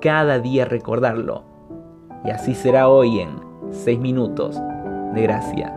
cada día recordarlo. Y así será hoy en 6 minutos de gracia.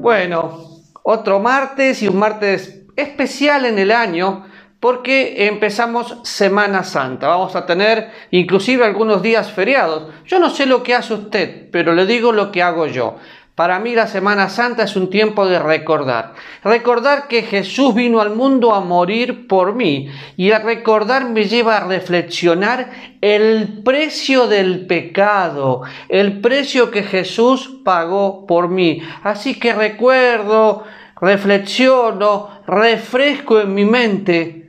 Bueno, otro martes y un martes especial en el año porque empezamos Semana Santa. Vamos a tener inclusive algunos días feriados. Yo no sé lo que hace usted, pero le digo lo que hago yo. Para mí la Semana Santa es un tiempo de recordar. Recordar que Jesús vino al mundo a morir por mí. Y al recordar me lleva a reflexionar el precio del pecado, el precio que Jesús pagó por mí. Así que recuerdo, reflexiono, refresco en mi mente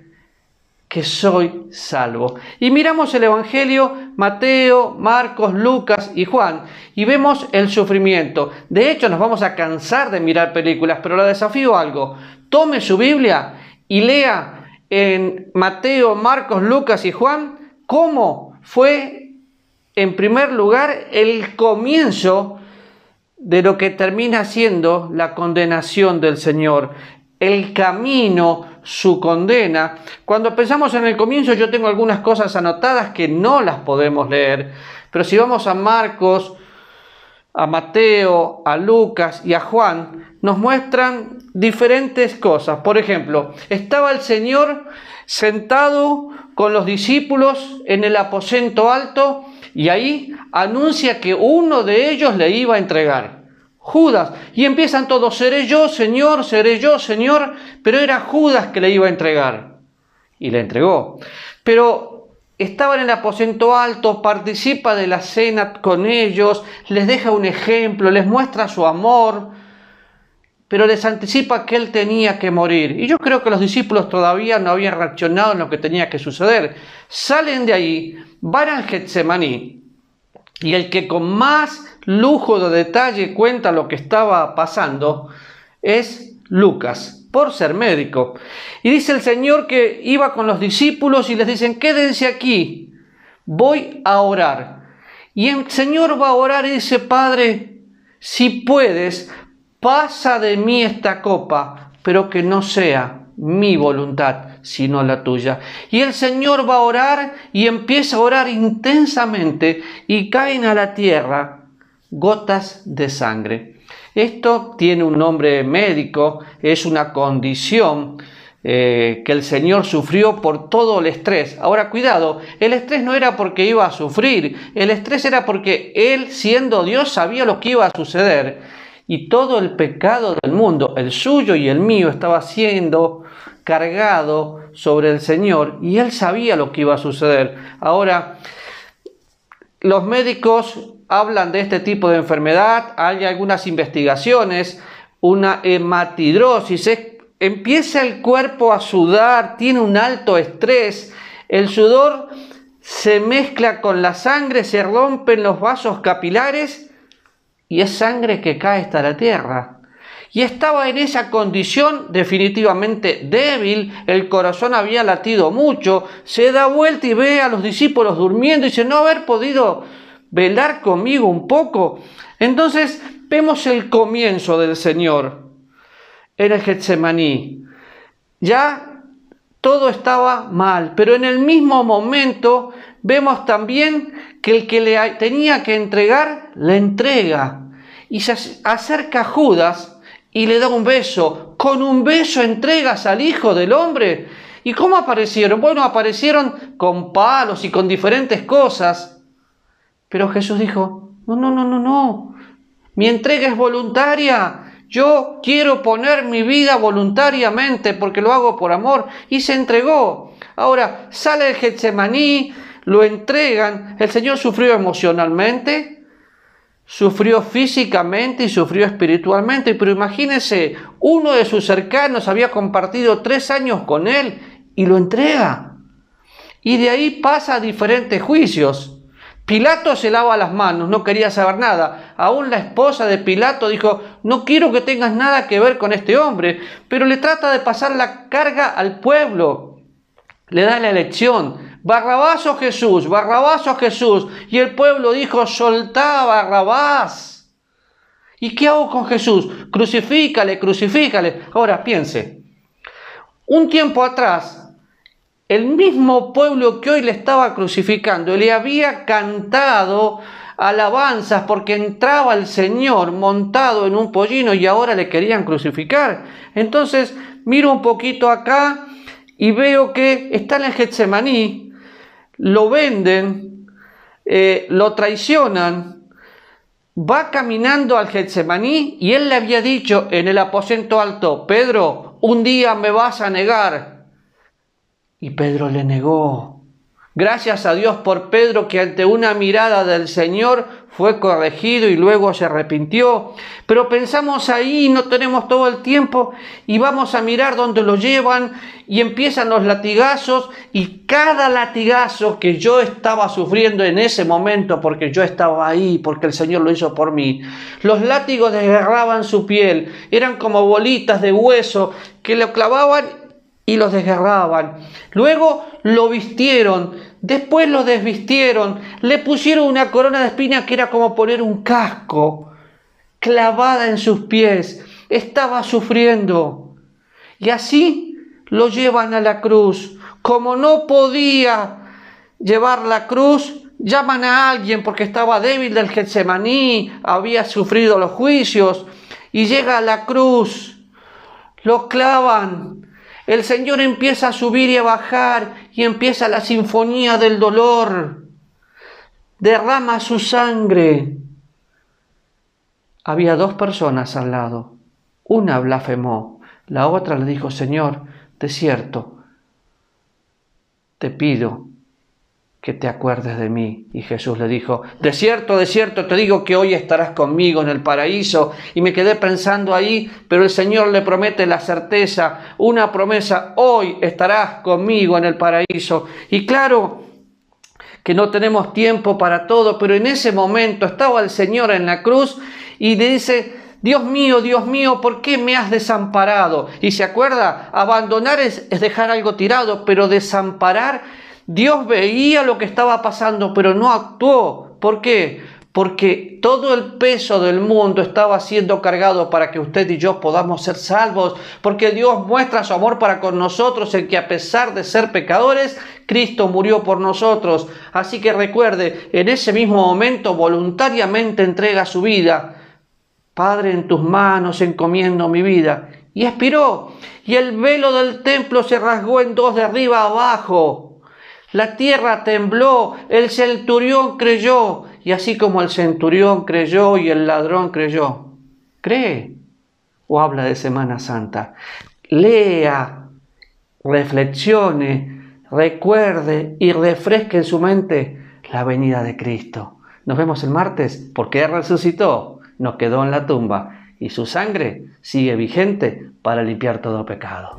que soy salvo. Y miramos el Evangelio, Mateo, Marcos, Lucas y Juan, y vemos el sufrimiento. De hecho, nos vamos a cansar de mirar películas, pero le desafío algo. Tome su Biblia y lea en Mateo, Marcos, Lucas y Juan cómo fue, en primer lugar, el comienzo de lo que termina siendo la condenación del Señor el camino, su condena. Cuando pensamos en el comienzo, yo tengo algunas cosas anotadas que no las podemos leer, pero si vamos a Marcos, a Mateo, a Lucas y a Juan, nos muestran diferentes cosas. Por ejemplo, estaba el Señor sentado con los discípulos en el aposento alto y ahí anuncia que uno de ellos le iba a entregar. Judas. Y empiezan todos, seré yo, Señor, seré yo, Señor, pero era Judas que le iba a entregar. Y le entregó. Pero estaba en el aposento alto, participa de la cena con ellos, les deja un ejemplo, les muestra su amor, pero les anticipa que él tenía que morir. Y yo creo que los discípulos todavía no habían reaccionado en lo que tenía que suceder. Salen de ahí, van al Getsemaní, y el que con más lujo de detalle cuenta lo que estaba pasando es Lucas, por ser médico. Y dice el Señor que iba con los discípulos y les dicen, quédense aquí, voy a orar. Y el Señor va a orar y dice, Padre, si puedes, pasa de mí esta copa, pero que no sea mi voluntad, sino la tuya. Y el Señor va a orar y empieza a orar intensamente y caen a la tierra gotas de sangre. Esto tiene un nombre médico, es una condición eh, que el Señor sufrió por todo el estrés. Ahora, cuidado, el estrés no era porque iba a sufrir, el estrés era porque Él, siendo Dios, sabía lo que iba a suceder. Y todo el pecado del mundo, el suyo y el mío, estaba siendo cargado sobre el Señor y Él sabía lo que iba a suceder. Ahora, los médicos hablan de este tipo de enfermedad, hay algunas investigaciones, una hematidrosis, empieza el cuerpo a sudar, tiene un alto estrés, el sudor se mezcla con la sangre, se rompen los vasos capilares y es sangre que cae hasta la tierra. Y estaba en esa condición definitivamente débil, el corazón había latido mucho, se da vuelta y ve a los discípulos durmiendo y dice, no haber podido velar conmigo un poco. Entonces vemos el comienzo del Señor en el Getsemaní. Ya todo estaba mal, pero en el mismo momento vemos también que el que le tenía que entregar, le entrega. Y se acerca a Judas y le da un beso. Con un beso entregas al Hijo del Hombre. ¿Y cómo aparecieron? Bueno, aparecieron con palos y con diferentes cosas. Pero Jesús dijo, no, no, no, no, no. Mi entrega es voluntaria. Yo quiero poner mi vida voluntariamente porque lo hago por amor. Y se entregó. Ahora sale el Getsemaní, lo entregan. El Señor sufrió emocionalmente, sufrió físicamente y sufrió espiritualmente. Pero imagínense, uno de sus cercanos había compartido tres años con él y lo entrega. y de ahí pasa a diferentes juicios. Pilato se lava las manos, no quería saber nada. Aún la esposa de Pilato dijo, no quiero que tengas nada que ver con este hombre, pero le trata de pasar la carga al pueblo. Le da la elección, Barrabás o Jesús, Barrabás o Jesús. Y el pueblo dijo, soltá Barrabás. ¿Y qué hago con Jesús? Crucifícale, crucifícale. Ahora piense, un tiempo atrás el mismo pueblo que hoy le estaba crucificando le había cantado alabanzas porque entraba el Señor montado en un pollino y ahora le querían crucificar. Entonces miro un poquito acá y veo que está en Getsemaní, lo venden, eh, lo traicionan, va caminando al Getsemaní y él le había dicho en el aposento alto, Pedro, un día me vas a negar. Y Pedro le negó. Gracias a Dios por Pedro que ante una mirada del Señor fue corregido y luego se arrepintió. Pero pensamos ahí, no tenemos todo el tiempo y vamos a mirar dónde lo llevan y empiezan los latigazos y cada latigazo que yo estaba sufriendo en ese momento porque yo estaba ahí, porque el Señor lo hizo por mí, los látigos desgarraban su piel, eran como bolitas de hueso que lo clavaban y los desgarraban. Luego lo vistieron, después lo desvistieron, le pusieron una corona de espinas que era como poner un casco clavada en sus pies. Estaba sufriendo. Y así lo llevan a la cruz. Como no podía llevar la cruz, llaman a alguien porque estaba débil del Getsemaní, había sufrido los juicios, y llega a la cruz, lo clavan, el Señor empieza a subir y a bajar y empieza la sinfonía del dolor. Derrama su sangre. Había dos personas al lado. Una blasfemó, la otra le dijo, Señor, de cierto, te pido que te acuerdes de mí. Y Jesús le dijo, de cierto, de cierto, te digo que hoy estarás conmigo en el paraíso. Y me quedé pensando ahí, pero el Señor le promete la certeza, una promesa, hoy estarás conmigo en el paraíso. Y claro que no tenemos tiempo para todo, pero en ese momento estaba el Señor en la cruz y le dice, Dios mío, Dios mío, ¿por qué me has desamparado? Y se acuerda, abandonar es, es dejar algo tirado, pero desamparar Dios veía lo que estaba pasando, pero no actuó. ¿Por qué? Porque todo el peso del mundo estaba siendo cargado para que usted y yo podamos ser salvos. Porque Dios muestra su amor para con nosotros en que a pesar de ser pecadores, Cristo murió por nosotros. Así que recuerde, en ese mismo momento voluntariamente entrega su vida. Padre, en tus manos encomiendo mi vida. Y expiró. Y el velo del templo se rasgó en dos de arriba abajo. La tierra tembló, el centurión creyó, y así como el centurión creyó y el ladrón creyó. ¿Cree? O habla de Semana Santa. Lea, reflexione, recuerde y refresque en su mente la venida de Cristo. Nos vemos el martes porque Él resucitó, nos quedó en la tumba y su sangre sigue vigente para limpiar todo pecado.